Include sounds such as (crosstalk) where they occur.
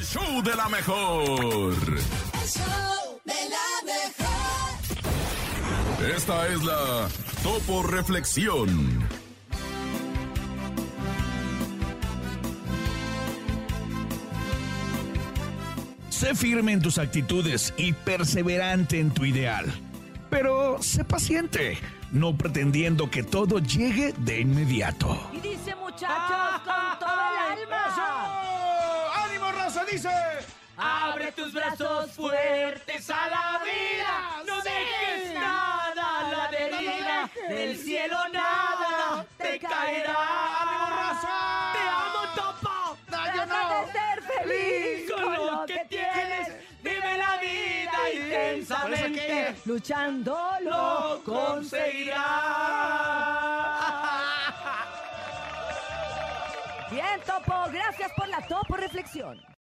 el show de la mejor. El show de la mejor. Esta es la Topo Reflexión. Sé firme en tus actitudes y perseverante en tu ideal. Pero sé paciente, no pretendiendo que todo llegue de inmediato. Y dice muchachos con (laughs) todo el alma. ¡Ánimo, raza! Dice. Abre tus brazos fuertes a la vida. No dejes nada a la deriva. Del cielo nada te caerá. Te amo, Topo. No, yo no. de ser feliz Con lo que tienes, Vive la vida ¿Por eso intensamente. qué? Luchando lo conseguirás. Bien, Topo. Gracias por la Topo Reflexión.